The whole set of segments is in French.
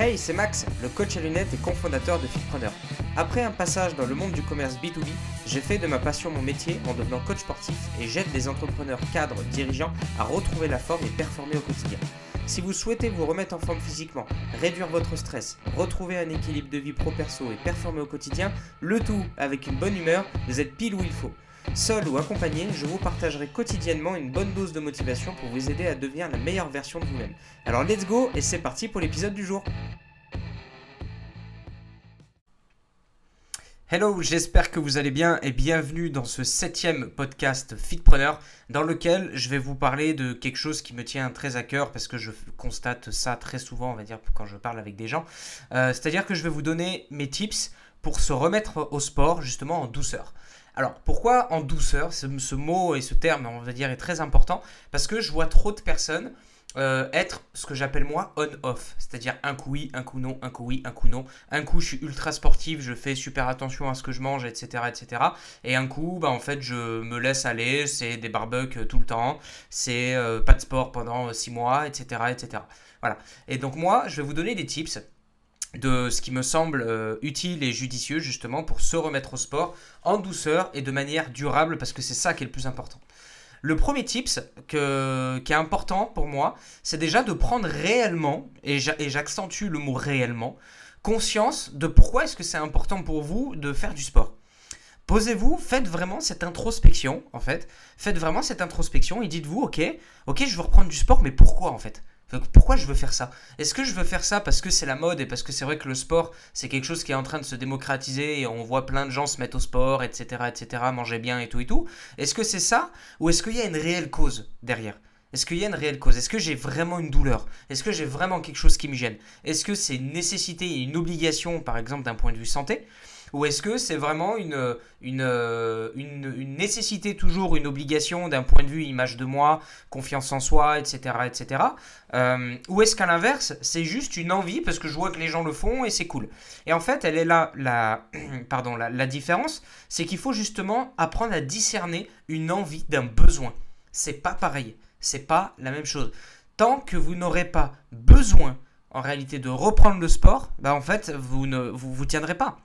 Hey, c'est Max, le coach à lunettes et cofondateur de Fitpreneur. Après un passage dans le monde du commerce B2B, j'ai fait de ma passion mon métier en devenant coach sportif et j'aide les entrepreneurs cadres, dirigeants à retrouver la forme et performer au quotidien. Si vous souhaitez vous remettre en forme physiquement, réduire votre stress, retrouver un équilibre de vie pro-perso et performer au quotidien, le tout avec une bonne humeur, vous êtes pile où il faut. Seul ou accompagné, je vous partagerai quotidiennement une bonne dose de motivation pour vous aider à devenir la meilleure version de vous-même. Alors let's go et c'est parti pour l'épisode du jour. Hello, j'espère que vous allez bien et bienvenue dans ce septième podcast Fitpreneur dans lequel je vais vous parler de quelque chose qui me tient très à cœur parce que je constate ça très souvent, on va dire, quand je parle avec des gens. Euh, c'est-à-dire que je vais vous donner mes tips pour se remettre au sport justement en douceur. Alors pourquoi en douceur ce, mot et ce terme, on va dire, est très important? Parce que je vois trop de personnes euh, être ce que j'appelle moi on-off, c'est-à-dire un coup oui, un coup non, un coup oui, un coup non. Un coup je suis ultra sportif, je fais super attention à ce que je mange, etc., etc. Et un coup, bah en fait je me laisse aller, c'est des barbecues tout le temps, c'est euh, pas de sport pendant 6 mois, etc., etc. Voilà. Et donc moi, je vais vous donner des tips de ce qui me semble euh, utile et judicieux justement pour se remettre au sport en douceur et de manière durable parce que c'est ça qui est le plus important. Le premier tips que, qui est important pour moi, c'est déjà de prendre réellement, et j'accentue le mot réellement, conscience de pourquoi est-ce que c'est important pour vous de faire du sport. Posez-vous, faites vraiment cette introspection, en fait. Faites vraiment cette introspection et dites-vous, ok, ok, je veux reprendre du sport, mais pourquoi en fait? Pourquoi je veux faire ça? Est-ce que je veux faire ça parce que c'est la mode et parce que c'est vrai que le sport, c'est quelque chose qui est en train de se démocratiser et on voit plein de gens se mettre au sport, etc., etc., manger bien et tout et tout? Est-ce que c'est ça? Ou est-ce qu'il y a une réelle cause derrière? Est-ce qu'il y a une réelle cause? Est-ce que j'ai vraiment une douleur? Est-ce que j'ai vraiment quelque chose qui me gêne? Est-ce que c'est une nécessité et une obligation, par exemple, d'un point de vue santé? Ou est-ce que c'est vraiment une, une, une, nécessité toujours, une obligation d'un point de vue image de moi, confiance en soi, etc. etc. Euh, ou est-ce qu'à l'inverse, c'est juste une envie parce que je vois que les gens le font et c'est cool. Et en fait, elle est là, la, pardon, la, la différence, c'est qu'il faut justement apprendre à discerner une envie d'un besoin. C'est pas pareil, c'est pas la même chose. Tant que vous n'aurez pas besoin en réalité de reprendre le sport, bah en fait, vous ne vous tiendrez pas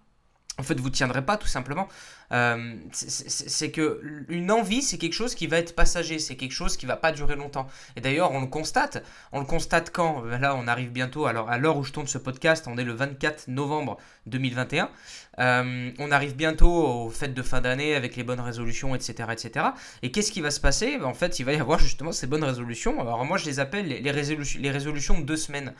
en fait, vous tiendrez pas tout simplement. Euh, c'est que une envie, c'est quelque chose qui va être passager, c'est quelque chose qui va pas durer longtemps. Et d'ailleurs, on le constate. On le constate quand? Là, on arrive bientôt. Alors, à l'heure où je tourne ce podcast, on est le 24 novembre 2021. Euh, on arrive bientôt aux fêtes de fin d'année avec les bonnes résolutions, etc., etc. Et qu'est-ce qui va se passer? Ben, En fait, il va y avoir justement ces bonnes résolutions. Alors moi, je les appelle les, résolutions, les résolutions de deux semaines.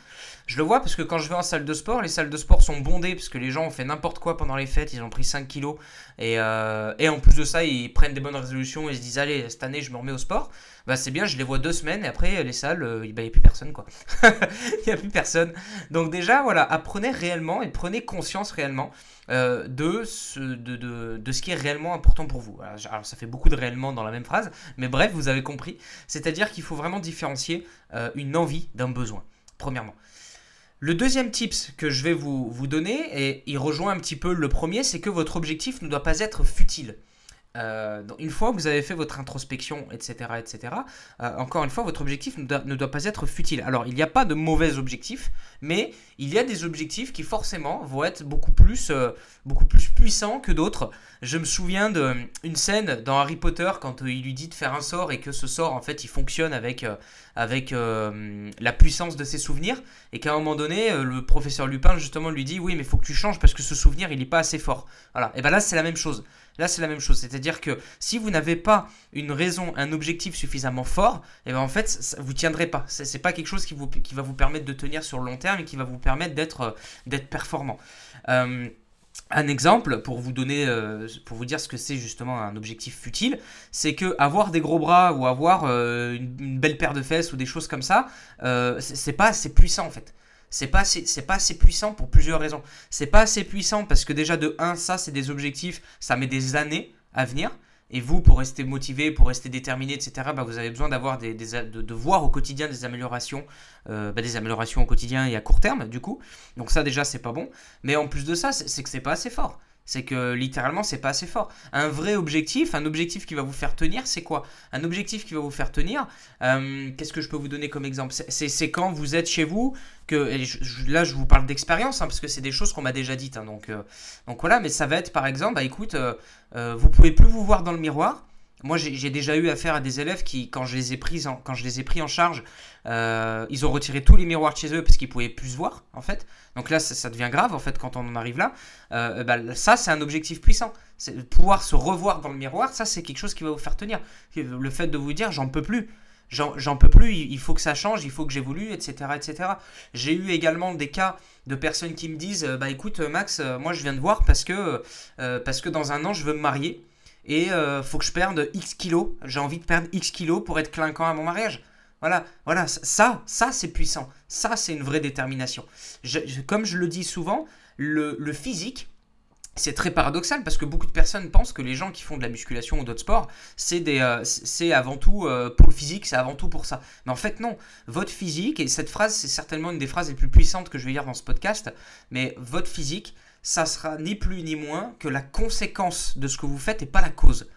Je le vois parce que quand je vais en salle de sport, les salles de sport sont bondées parce que les gens ont fait n'importe quoi pendant les fêtes. Ils ont pris 5 kilos et euh, et, en plus de ça, ils prennent des bonnes résolutions et se disent allez, cette année je me remets au sport. Bah c'est bien, je les vois deux semaines et après les salles, euh, il n'y a plus personne quoi. Il n'y a plus personne. Donc déjà, voilà, apprenez réellement et prenez conscience réellement euh, de, ce, qui est réellement important pour vous. Alors, ça fait beaucoup de réellement dans la même phrase, mais bref, vous avez compris. C'est-à-dire qu'il faut vraiment différencier une envie d'un besoin, premièrement. Le deuxième tips que je vais vous, vous donner, et il rejoint un petit peu le premier, c'est que votre objectif ne doit pas être futile. Euh, une fois que vous avez fait votre introspection, etc., etc., euh, encore une fois, votre objectif ne doit, pas être futile. Alors, il n'y a pas de mauvais objectifs, mais il y a des objectifs qui forcément vont être beaucoup plus, euh, beaucoup plus puissants que d'autres. Je me souviens d'une scène dans Harry Potter quand il lui dit de faire un sort et que ce sort, en fait, il fonctionne avec, avec la puissance de ses souvenirs, et qu'à un moment donné, le professeur Lupin, justement, lui dit, oui, mais il faut que tu changes parce que ce souvenir, il n'est pas assez fort. Voilà, et bien là, c'est la même chose. Là, c'est la même chose. C'est-à-dire que si vous n'avez pas une raison, un objectif suffisamment fort, et eh ben en fait, vous tiendrez pas. C'est pas quelque chose qui, va vous permettre de tenir sur le long terme et qui va vous permettre d'être euh, performant. Euh, un exemple pour vous donner, euh, pour dire ce que c'est justement un objectif futile, c'est que avoir des gros bras ou avoir une, belle paire de fesses ou des choses comme ça, c'est pas assez puissant en fait c'est pas assez, pas assez puissant pour plusieurs raisons. C'est pas assez puissant parce que déjà de 1, ça c'est des objectifs, ça met des années à venir. Et vous, pour rester motivé, pour rester déterminé, etc., bah, vous avez besoin d'avoir des, de, voir au quotidien des améliorations, euh, bah, des améliorations au quotidien et à court terme, du coup. Donc ça déjà, c'est pas bon. Mais en plus de ça, c'est que c'est pas assez fort. C'est que littéralement, c'est pas assez fort. Un vrai objectif, un objectif qui va vous faire tenir, c'est quoi? Un objectif qui va vous faire tenir, euh, qu'est-ce que je peux vous donner comme exemple? C'est quand vous êtes chez vous, là je vous parle d'expérience, hein, parce que c'est des choses qu'on m'a déjà dites. Hein, donc, euh, donc voilà, mais ça va être par exemple, bah écoute, euh, vous pouvez plus vous voir dans le miroir. Moi, j'ai déjà eu affaire à des élèves qui, quand je les ai pris en, quand je les ai pris en charge, euh, ils ont retiré tous les miroirs de chez eux parce qu'ils pouvaient plus se voir, en fait. Donc là, ça, devient grave, en fait, quand on en arrive là. Euh, bah, ça, c'est un objectif puissant. Pouvoir se revoir dans le miroir, ça, c'est quelque chose qui va vous faire tenir. Le fait de vous dire, j'en peux plus. J'en peux plus, il faut que ça change, il faut que j'évolue, etc. etc. J'ai eu également des cas de personnes qui me disent, bah écoute Max, moi je viens de voir parce que, parce que dans un an je veux me marier et euh, faut que je perde X kilos. J'ai envie de perdre X kilos pour être clinquant à mon mariage. Voilà, voilà, ça, ça c'est puissant. Ça, c'est une vraie détermination. comme je le dis souvent, le, physique, c'est très paradoxal parce que beaucoup de personnes pensent que les gens qui font de la musculation ou d'autres sports, c'est euh, avant tout euh, pour le physique, c'est avant tout pour ça. Mais en fait, non. Votre physique, et cette phrase, c'est certainement une des phrases les plus puissantes que je vais lire dans ce podcast, mais votre physique, ça sera ni plus ni moins que la conséquence de ce que vous faites et pas la cause.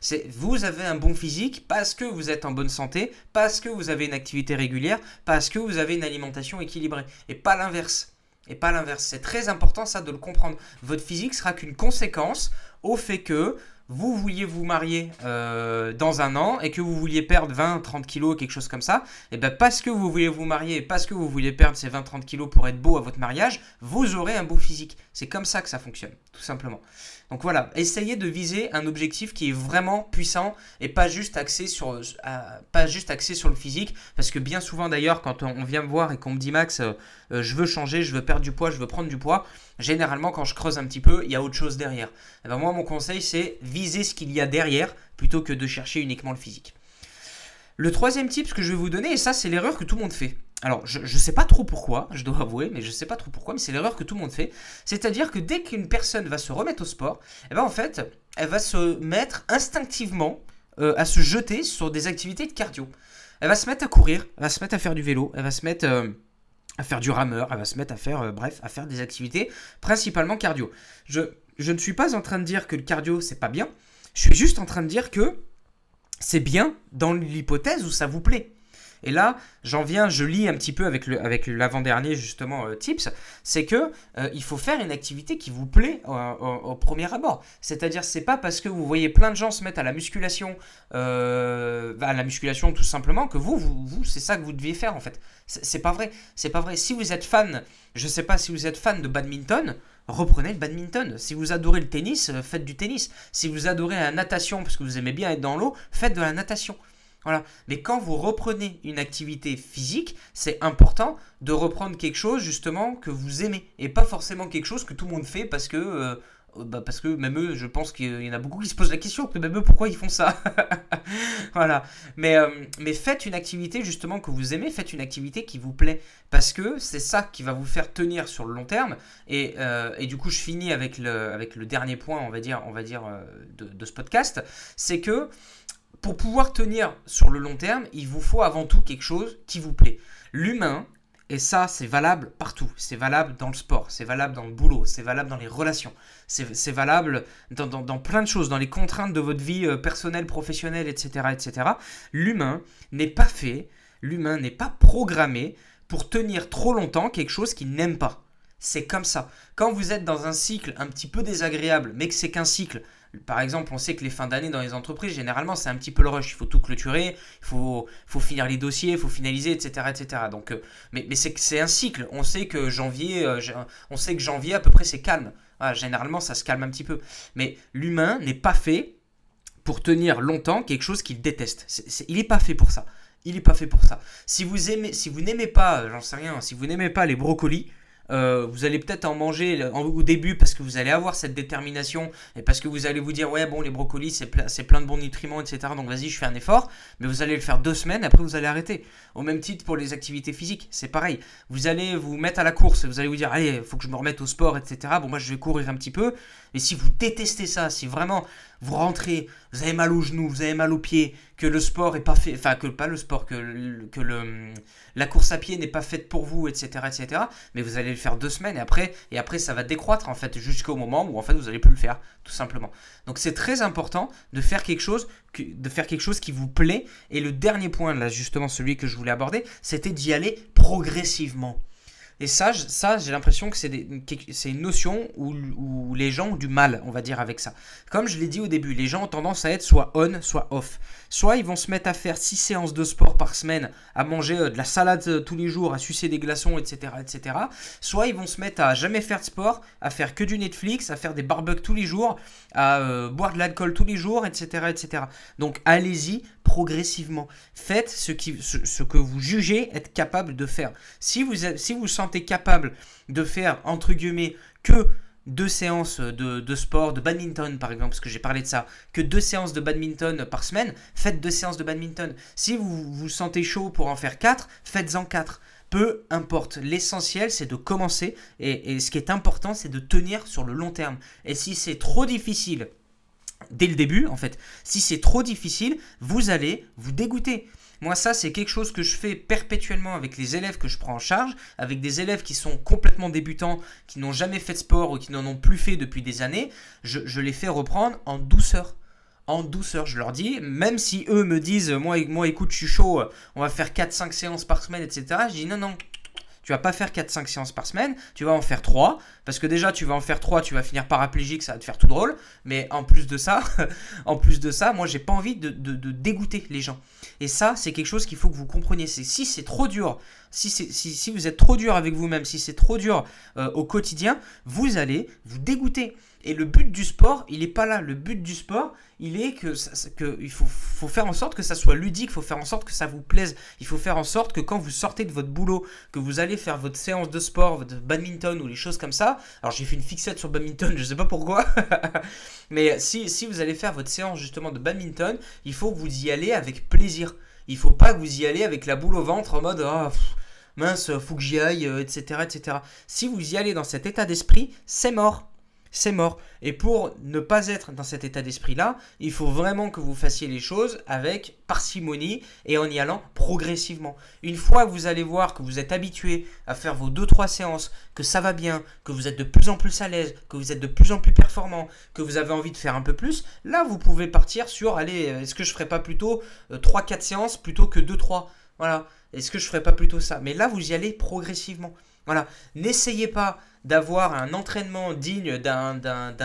C'est vous avez un bon physique parce que vous êtes en bonne santé, parce que vous avez une activité régulière, parce que vous avez une alimentation équilibrée et pas l'inverse. Et pas l'inverse. C'est très important ça de le comprendre. Votre physique sera qu'une conséquence au fait que vous vouliez vous marier euh, dans un an et que vous vouliez perdre 20, 30 kilos, quelque chose comme ça, et bien parce que vous vouliez vous marier, parce que vous vouliez perdre ces 20, 30 kilos pour être beau à votre mariage, vous aurez un beau physique. C'est comme ça que ça fonctionne, tout simplement. Donc voilà, essayez de viser un objectif qui est vraiment puissant et pas juste axé sur, pas juste axé sur le physique. Parce que bien souvent d'ailleurs, quand on vient me voir et qu'on me dit Max, euh, euh, je veux changer, je veux perdre du poids, je veux prendre du poids, généralement quand je creuse un petit peu, il y a autre chose derrière. Et eh ben moi, mon conseil, c'est ce qu'il y a derrière plutôt que de chercher uniquement le physique. Le troisième type que je vais vous donner, et ça c'est l'erreur que tout le monde fait, alors, je ne sais pas trop pourquoi, je dois avouer, mais je sais pas trop pourquoi, mais c'est l'erreur que tout le monde fait. C'est-à-dire que dès qu'une personne va se remettre au sport, eh ben en fait, elle va se mettre instinctivement euh, à se jeter sur des activités de cardio. Elle va se mettre à courir, elle va se mettre à faire du vélo, elle va se mettre euh, à faire du rameur, elle va se mettre à faire, euh, bref, à faire des activités principalement cardio. Je, je ne suis pas en train de dire que le cardio, c'est pas bien. Je suis juste en train de dire que c'est bien dans l'hypothèse où ça vous plaît. Et là, j'en viens, je lis un petit peu avec l'avant-dernier justement euh, tips, c'est que euh, il faut faire une activité qui vous plaît au, premier abord. C'est-à-dire, c'est pas parce que vous voyez plein de gens se mettre à la musculation, euh, à la musculation tout simplement que vous, vous, vous c'est ça que vous deviez faire en fait. C'est pas vrai, c'est pas vrai. Si vous êtes fan, je sais pas si vous êtes fan de badminton, reprenez le badminton. Si vous adorez le tennis, faites du tennis. Si vous adorez la natation parce que vous aimez bien être dans l'eau, faites de la natation. Voilà. Mais quand vous reprenez une activité physique, c'est important de reprendre quelque chose justement que vous aimez et pas forcément quelque chose que tout le monde fait parce que euh, bah parce que même eux, je pense qu'il y en a beaucoup qui se posent la question que même eux pourquoi ils font ça. voilà. Mais euh, mais faites une activité justement que vous aimez, faites une activité qui vous plaît parce que c'est ça qui va vous faire tenir sur le long terme et, euh, et du coup je finis avec le avec le dernier point on va dire on va dire de ce podcast, c'est que pour pouvoir tenir sur le long terme, il vous faut avant tout quelque chose qui vous plaît. L'humain, et ça c'est valable partout, c'est valable dans le sport, c'est valable dans le boulot, c'est valable dans les relations, c'est valable dans, plein de choses, dans les contraintes de votre vie euh, personnelle, professionnelle, etc. etc. L'humain n'est pas fait, l'humain n'est pas programmé pour tenir trop longtemps quelque chose qu'il n'aime pas. C'est comme ça. Quand vous êtes dans un cycle un petit peu désagréable, mais que c'est qu'un cycle, par exemple, on sait que les fins d'année dans les entreprises, généralement, c'est un petit peu le rush. Il faut tout clôturer, il faut, faut finir les dossiers, il faut finaliser, etc. etc. Donc, euh, mais c'est un cycle. On sait que janvier, euh, on sait que janvier, à peu près, c'est calme. généralement, ça se calme un petit peu. Mais l'humain n'est pas fait pour tenir longtemps quelque chose qu'il déteste. il n'est pas fait pour ça. Il n'est pas fait pour ça. Si vous aimez, si vous n'aimez pas, j'en sais rien, si vous n'aimez pas les brocolis, euh, vous allez peut-être en manger au début parce que vous allez avoir cette détermination et parce que vous allez vous dire ouais bon les brocolis c'est plein de bons nutriments etc donc vas-y je fais un effort mais vous allez le faire deux semaines après vous allez arrêter. Au même titre pour les activités physiques c'est pareil. Vous allez vous mettre à la course vous allez vous dire allez faut que je me remette au sport etc bon moi je vais courir un petit peu. Mais si vous détestez ça si vraiment vous rentrez, vous avez mal aux genoux, vous avez mal aux pieds, que le sport est pas fait, enfin que pas le sport, que, que la course à pied n'est pas faite pour vous, etc., etc. Mais vous allez le faire deux semaines et après, et après ça va décroître en fait jusqu'au moment où en fait vous allez plus le faire, tout simplement. Donc c'est très important de faire quelque chose, de faire quelque chose qui vous plaît. Et le dernier point là, justement celui que je voulais aborder, c'était d'y aller progressivement. Et ça, ça j'ai l'impression que c'est une notion où, où, les gens ont du mal, on va dire, avec ça. Comme je l'ai dit au début, les gens ont tendance à être soit on, soit off. Soit ils vont se mettre à faire 6 séances de sport par semaine, à manger euh, de la salade euh, tous les jours, à sucer des glaçons, etc., etc. Soit ils vont se mettre à jamais faire de sport, à faire que du Netflix, à faire des barbecues tous les jours, à euh, boire de l'alcool tous les jours, etc., etc. Donc allez-y progressivement. Faites ce, qui, ce, que vous jugez être capable de faire. Si vous, si vous sentez capable de faire, entre guillemets, que deux séances de, sport, de badminton par exemple, parce que j'ai parlé de ça, que deux séances de badminton par semaine, faites deux séances de badminton. Si vous vous sentez chaud pour en faire quatre, faites-en quatre. Peu importe, l'essentiel c'est de commencer et, et ce qui est important c'est de tenir sur le long terme. Et si c'est trop difficile, dès le début, en fait. Si c'est trop difficile, vous allez vous dégoûter. Moi, ça, c'est quelque chose que je fais perpétuellement avec les élèves que je prends en charge, avec des élèves qui sont complètement débutants, qui n'ont jamais fait de sport ou qui n'en ont plus fait depuis des années. Je, les fais reprendre en douceur. En douceur, je leur dis, même si eux me disent, moi, moi écoute, je suis chaud, on va faire 4-5 séances par semaine, etc. Je dis non, non, tu vas pas faire 4-5 séances par semaine, tu vas en faire 3. Parce que déjà, tu vas en faire 3, tu vas finir paraplégique, ça va te faire tout drôle. Mais en plus de ça, en plus de ça, moi, j'ai pas envie de, dégoûter les gens. Et ça, c'est quelque chose qu'il faut que vous compreniez. C'est si c'est trop dur, si, si, vous êtes trop dur avec vous-même, si c'est trop dur euh, au quotidien, vous allez vous dégoûter. Et le but du sport, il n'est pas là. Le but du sport, il est que, que il faut, faire en sorte que ça soit ludique, il faut faire en sorte que ça vous plaise. Il faut faire en sorte que quand vous sortez de votre boulot, que vous allez faire votre séance de sport, votre badminton ou les choses comme ça. Alors j'ai fait une fixette sur badminton, je ne sais pas pourquoi. Mais si, vous allez faire votre séance justement de badminton, il faut que vous y allez avec plaisir. Il faut pas que vous y allez avec la boule au ventre en mode ah, mince, faut que j'y aille, etc., euh, etc. Si vous y allez dans cet état d'esprit, c'est mort c'est mort. Et pour ne pas être dans cet état d'esprit-là, il faut vraiment que vous fassiez les choses avec parcimonie et en y allant progressivement. Une fois que vous allez voir que vous êtes habitué à faire vos 2-3 séances, que ça va bien, que vous êtes de plus en plus à l'aise, que vous êtes de plus en plus performant, que vous avez envie de faire un peu plus, là vous pouvez partir sur, allez, est-ce que je ferais pas plutôt 3-4 euh, séances plutôt que 2-3 Voilà. Est-ce que je ferais pas plutôt ça? Mais là, vous y allez progressivement. Voilà. N'essayez pas d'avoir un entraînement digne d'un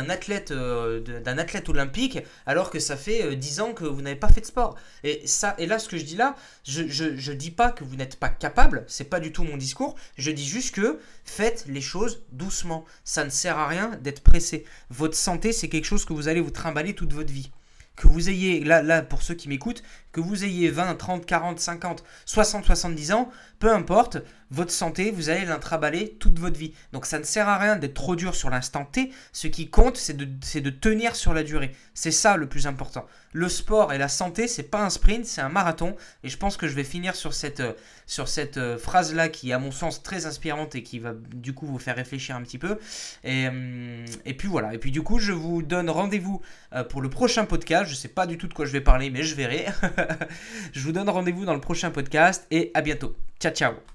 athlète, euh, d'un athlète olympique alors que ça fait euh, dix 10 ans que vous n'avez pas fait de sport. Et, ça, et là, ce que je dis là, je ne dis pas que vous n'êtes pas capable, c'est pas du tout mon discours, je dis juste que faites les choses doucement. Ça ne sert à rien d'être pressé. Votre santé, c'est quelque chose que vous allez vous trimballer toute votre vie que vous ayez, là, là pour ceux qui m'écoutent, que vous ayez 20, 30, 40, 50, 60, 70 ans, peu importe, votre santé, vous allez l'intraballer toute votre vie. Donc ça ne sert à rien d'être trop dur sur l'instant T, ce qui compte, c'est de, de tenir sur la durée. C'est ça le plus important. Le sport et la santé, c'est pas un sprint, c'est un marathon. Et je pense que je vais finir sur cette, euh, sur cette euh, phrase-là qui est à mon sens très inspirante et qui va du coup vous faire réfléchir un petit peu. Et, euh, et puis voilà. Et puis du coup, je vous donne rendez-vous pour le prochain podcast. Je sais pas du tout de quoi je vais parler, mais je verrai. je vous donne rendez-vous dans le prochain podcast et à bientôt. Ciao, ciao